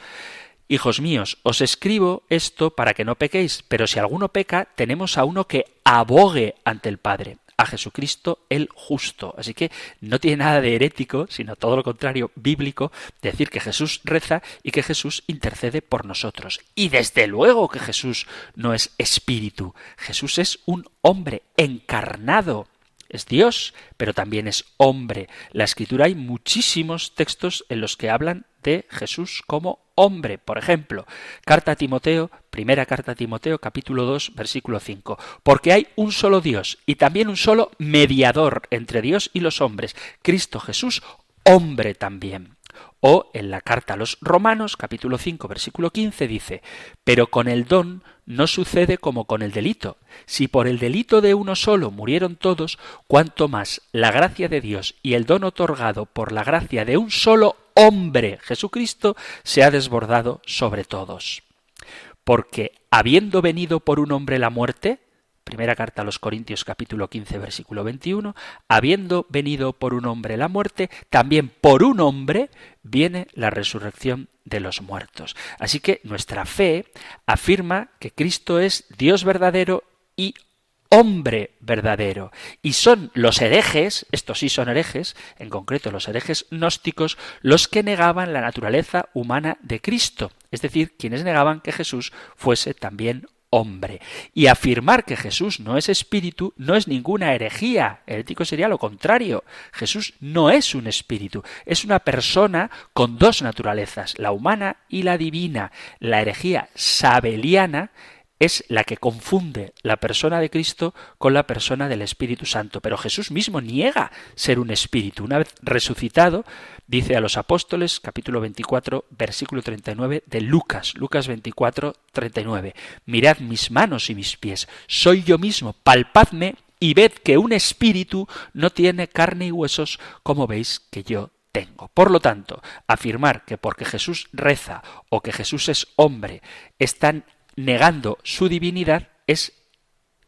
Hijos míos, os escribo esto para que no pequéis, pero si alguno peca, tenemos a uno que abogue ante el Padre, a Jesucristo el justo. Así que no tiene nada de herético, sino todo lo contrario, bíblico, decir que Jesús reza y que Jesús intercede por nosotros. Y desde luego que Jesús no es espíritu, Jesús es un hombre encarnado. Es Dios, pero también es hombre. La escritura hay muchísimos textos en los que hablan de Jesús como hombre. Por ejemplo, carta a Timoteo, primera carta a Timoteo, capítulo 2, versículo 5. Porque hay un solo Dios y también un solo mediador entre Dios y los hombres, Cristo Jesús, hombre también. O en la carta a los Romanos, capítulo 5, versículo 15, dice, pero con el don no sucede como con el delito. Si por el delito de uno solo murieron todos, cuanto más la gracia de Dios y el don otorgado por la gracia de un solo hombre, Jesucristo, se ha desbordado sobre todos. Porque habiendo venido por un hombre la muerte, primera carta a los Corintios capítulo 15 versículo 21, habiendo venido por un hombre la muerte, también por un hombre viene la resurrección de los muertos. Así que nuestra fe afirma que Cristo es Dios verdadero y hombre verdadero. Y son los herejes, estos sí son herejes, en concreto los herejes gnósticos, los que negaban la naturaleza humana de Cristo, es decir, quienes negaban que Jesús fuese también hombre. Y afirmar que Jesús no es espíritu no es ninguna herejía. Herético sería lo contrario. Jesús no es un espíritu, es una persona con dos naturalezas, la humana y la divina. La herejía sabeliana es la que confunde la persona de Cristo con la persona del Espíritu Santo. Pero Jesús mismo niega ser un espíritu. Una vez resucitado, dice a los apóstoles, capítulo 24, versículo 39 de Lucas, Lucas 24, 39, Mirad mis manos y mis pies, soy yo mismo, palpadme y ved que un espíritu no tiene carne y huesos como veis que yo tengo. Por lo tanto, afirmar que porque Jesús reza o que Jesús es hombre están negando su divinidad es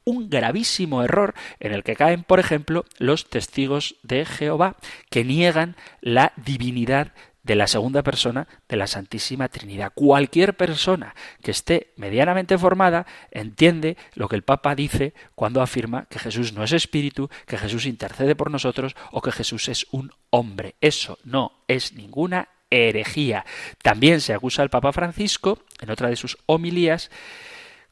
un gravísimo error en el que caen, por ejemplo, los testigos de Jehová, que niegan la divinidad de la segunda persona de la Santísima Trinidad. Cualquier persona que esté medianamente formada entiende lo que el Papa dice cuando afirma que Jesús no es espíritu, que Jesús intercede por nosotros o que Jesús es un hombre. Eso no es ninguna herejía. También se acusa al Papa Francisco, en otra de sus homilías,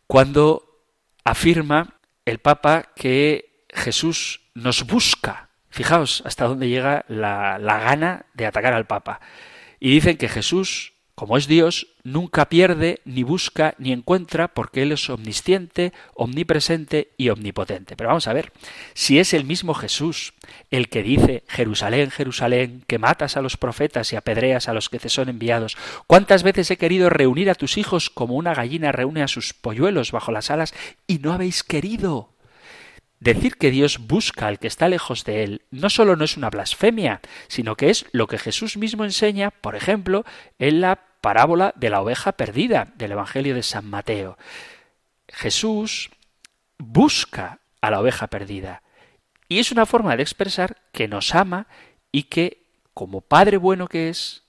cuando afirma el Papa que Jesús nos busca. Fijaos hasta dónde llega la, la gana de atacar al Papa. Y dicen que Jesús como es Dios, nunca pierde, ni busca, ni encuentra, porque Él es omnisciente, omnipresente y omnipotente. Pero vamos a ver, si es el mismo Jesús el que dice, Jerusalén, Jerusalén, que matas a los profetas y apedreas a los que te son enviados, ¿cuántas veces he querido reunir a tus hijos como una gallina reúne a sus polluelos bajo las alas y no habéis querido? Decir que Dios busca al que está lejos de él no solo no es una blasfemia, sino que es lo que Jesús mismo enseña, por ejemplo, en la parábola de la oveja perdida del Evangelio de San Mateo. Jesús busca a la oveja perdida y es una forma de expresar que nos ama y que, como Padre bueno que es,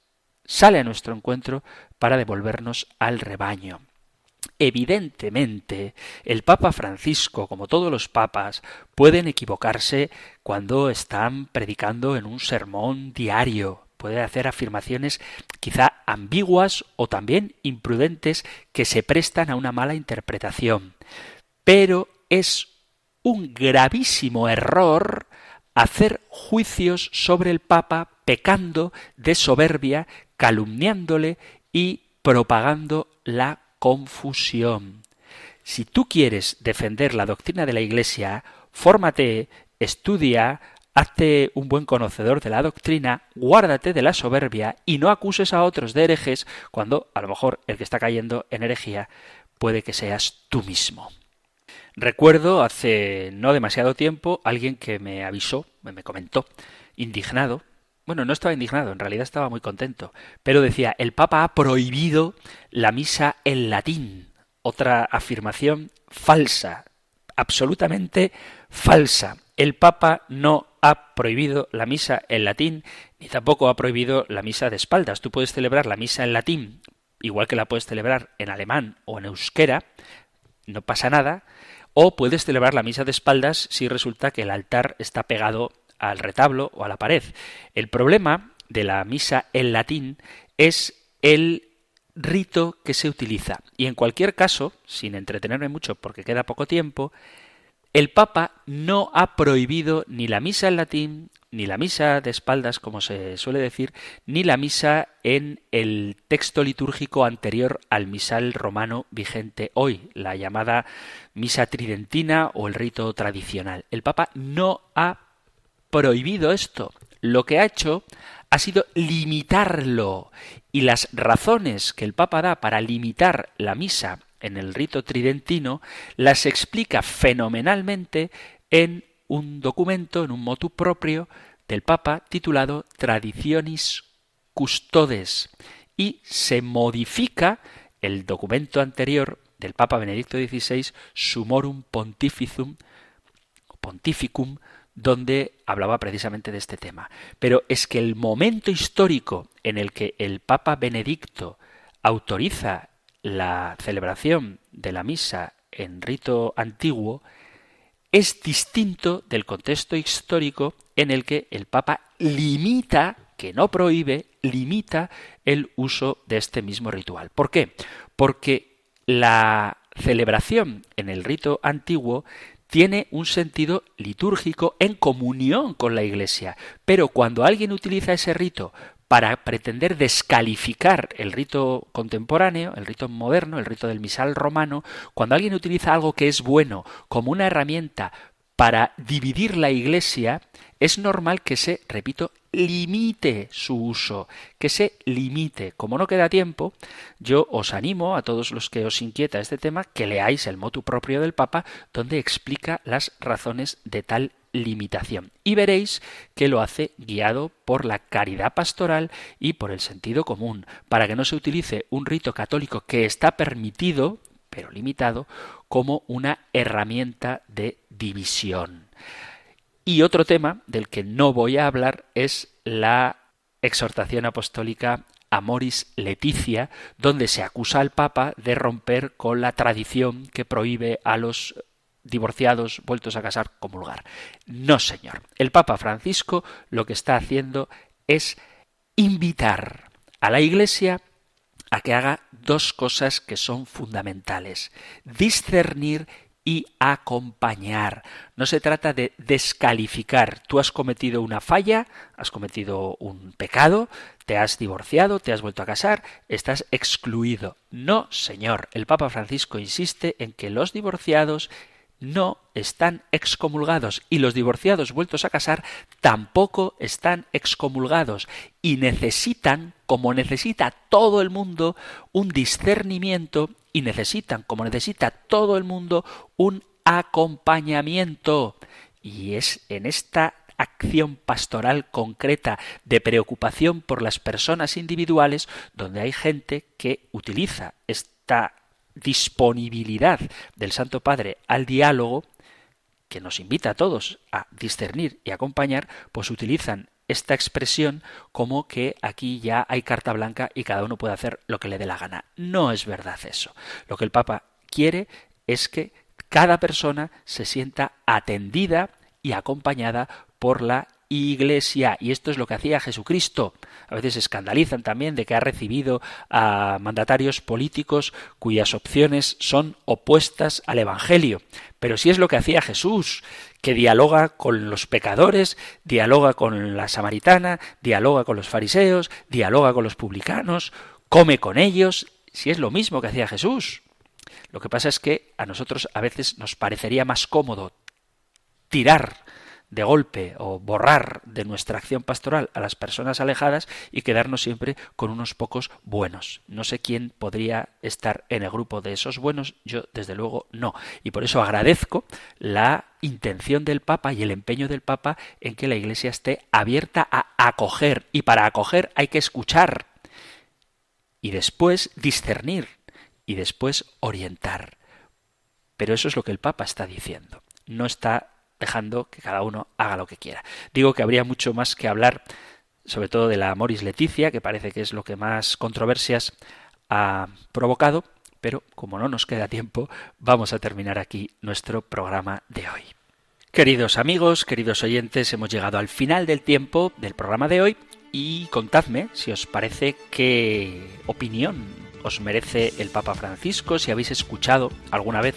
sale a nuestro encuentro para devolvernos al rebaño. Evidentemente, el Papa Francisco, como todos los papas, pueden equivocarse cuando están predicando en un sermón diario, puede hacer afirmaciones quizá ambiguas o también imprudentes que se prestan a una mala interpretación. Pero es un gravísimo error hacer juicios sobre el Papa pecando de soberbia, calumniándole y propagando la confusión. Si tú quieres defender la doctrina de la Iglesia, fórmate, estudia, hazte un buen conocedor de la doctrina, guárdate de la soberbia y no acuses a otros de herejes cuando a lo mejor el que está cayendo en herejía puede que seas tú mismo. Recuerdo hace no demasiado tiempo alguien que me avisó, me comentó, indignado, bueno, no estaba indignado, en realidad estaba muy contento, pero decía, el Papa ha prohibido la misa en latín. Otra afirmación falsa, absolutamente falsa. El Papa no ha prohibido la misa en latín, ni tampoco ha prohibido la misa de espaldas. Tú puedes celebrar la misa en latín, igual que la puedes celebrar en alemán o en euskera, no pasa nada, o puedes celebrar la misa de espaldas si resulta que el altar está pegado al retablo o a la pared. El problema de la misa en latín es el rito que se utiliza. Y en cualquier caso, sin entretenerme mucho porque queda poco tiempo, el Papa no ha prohibido ni la misa en latín, ni la misa de espaldas, como se suele decir, ni la misa en el texto litúrgico anterior al misal romano vigente hoy, la llamada misa tridentina o el rito tradicional. El Papa no ha prohibido esto. Lo que ha hecho ha sido limitarlo. Y las razones que el Papa da para limitar la misa en el rito tridentino las explica fenomenalmente en un documento, en un motu propio del Papa titulado Traditionis Custodes y se modifica el documento anterior del Papa Benedicto XVI, Sumorum Pontificum, Pontificum, donde hablaba precisamente de este tema. Pero es que el momento histórico en el que el Papa Benedicto autoriza la celebración de la misa en rito antiguo es distinto del contexto histórico en el que el Papa limita, que no prohíbe, limita el uso de este mismo ritual. ¿Por qué? Porque la celebración en el rito antiguo tiene un sentido litúrgico en comunión con la Iglesia. Pero cuando alguien utiliza ese rito para pretender descalificar el rito contemporáneo, el rito moderno, el rito del misal romano, cuando alguien utiliza algo que es bueno como una herramienta para dividir la Iglesia, es normal que se, repito, limite su uso, que se limite. Como no queda tiempo, yo os animo a todos los que os inquieta este tema que leáis el motu propio del Papa, donde explica las razones de tal limitación. Y veréis que lo hace guiado por la caridad pastoral y por el sentido común, para que no se utilice un rito católico que está permitido, pero limitado, como una herramienta de división. Y otro tema del que no voy a hablar es la exhortación apostólica Amoris Leticia, donde se acusa al Papa de romper con la tradición que prohíbe a los divorciados vueltos a casar comulgar. No, señor. El Papa Francisco lo que está haciendo es invitar a la Iglesia a que haga dos cosas que son fundamentales. Discernir y acompañar. No se trata de descalificar. Tú has cometido una falla, has cometido un pecado, te has divorciado, te has vuelto a casar, estás excluido. No, señor. El Papa Francisco insiste en que los divorciados no están excomulgados y los divorciados vueltos a casar tampoco están excomulgados y necesitan, como necesita todo el mundo, un discernimiento y necesitan, como necesita todo el mundo, un acompañamiento. Y es en esta acción pastoral concreta de preocupación por las personas individuales donde hay gente que utiliza esta disponibilidad del Santo Padre al diálogo que nos invita a todos a discernir y acompañar, pues utilizan esta expresión como que aquí ya hay carta blanca y cada uno puede hacer lo que le dé la gana. No es verdad eso. Lo que el Papa quiere es que cada persona se sienta atendida y acompañada por la iglesia. Y esto es lo que hacía Jesucristo. A veces se escandalizan también de que ha recibido a mandatarios políticos cuyas opciones son opuestas al Evangelio. Pero si es lo que hacía Jesús, que dialoga con los pecadores, dialoga con la samaritana, dialoga con los fariseos, dialoga con los publicanos, come con ellos, si es lo mismo que hacía Jesús. Lo que pasa es que a nosotros a veces nos parecería más cómodo tirar de golpe o borrar de nuestra acción pastoral a las personas alejadas y quedarnos siempre con unos pocos buenos. No sé quién podría estar en el grupo de esos buenos, yo desde luego no. Y por eso agradezco la intención del Papa y el empeño del Papa en que la Iglesia esté abierta a acoger. Y para acoger hay que escuchar y después discernir y después orientar. Pero eso es lo que el Papa está diciendo. No está dejando que cada uno haga lo que quiera. Digo que habría mucho más que hablar, sobre todo de la Moris Leticia, que parece que es lo que más controversias ha provocado, pero como no nos queda tiempo, vamos a terminar aquí nuestro programa de hoy. Queridos amigos, queridos oyentes, hemos llegado al final del tiempo del programa de hoy y contadme si os parece qué opinión os merece el Papa Francisco, si habéis escuchado alguna vez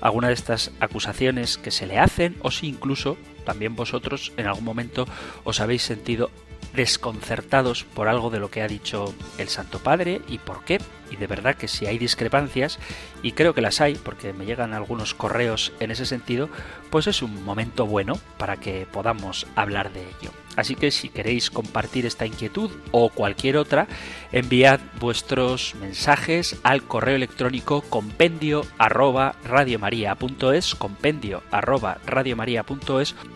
alguna de estas acusaciones que se le hacen o si incluso también vosotros en algún momento os habéis sentido desconcertados por algo de lo que ha dicho el Santo Padre y por qué. Y de verdad que si hay discrepancias, y creo que las hay, porque me llegan algunos correos en ese sentido, pues es un momento bueno para que podamos hablar de ello. Así que si queréis compartir esta inquietud o cualquier otra, enviad vuestros mensajes al correo electrónico compendio arroba compendio arroba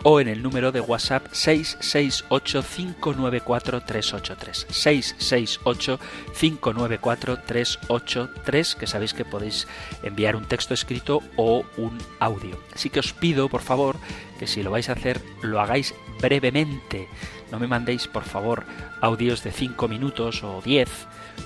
o en el número de WhatsApp 668 594 383 668 594 383 que sabéis que podéis enviar un texto escrito o un audio. Así que os pido, por favor, que si lo vais a hacer lo hagáis brevemente. No me mandéis, por favor, audios de 5 minutos o 10,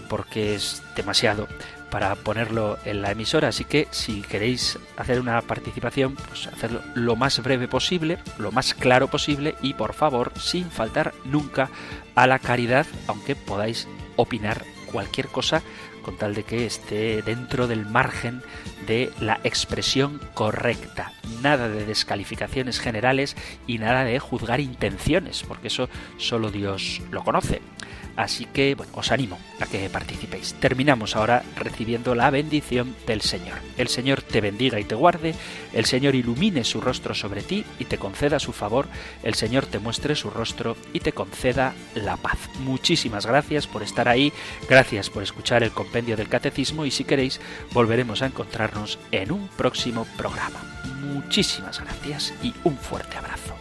porque es demasiado para ponerlo en la emisora. Así que si queréis hacer una participación, pues hacerlo lo más breve posible, lo más claro posible y por favor, sin faltar nunca a la caridad, aunque podáis opinar cualquier cosa con tal de que esté dentro del margen de la expresión correcta. Nada de descalificaciones generales y nada de juzgar intenciones, porque eso solo Dios lo conoce. Así que bueno, os animo a que participéis. Terminamos ahora recibiendo la bendición del Señor. El Señor te bendiga y te guarde, el Señor ilumine su rostro sobre ti y te conceda su favor, el Señor te muestre su rostro y te conceda la paz. Muchísimas gracias por estar ahí, gracias por escuchar el compendio del catecismo y si queréis volveremos a encontrarnos en un próximo programa. Muchísimas gracias y un fuerte abrazo.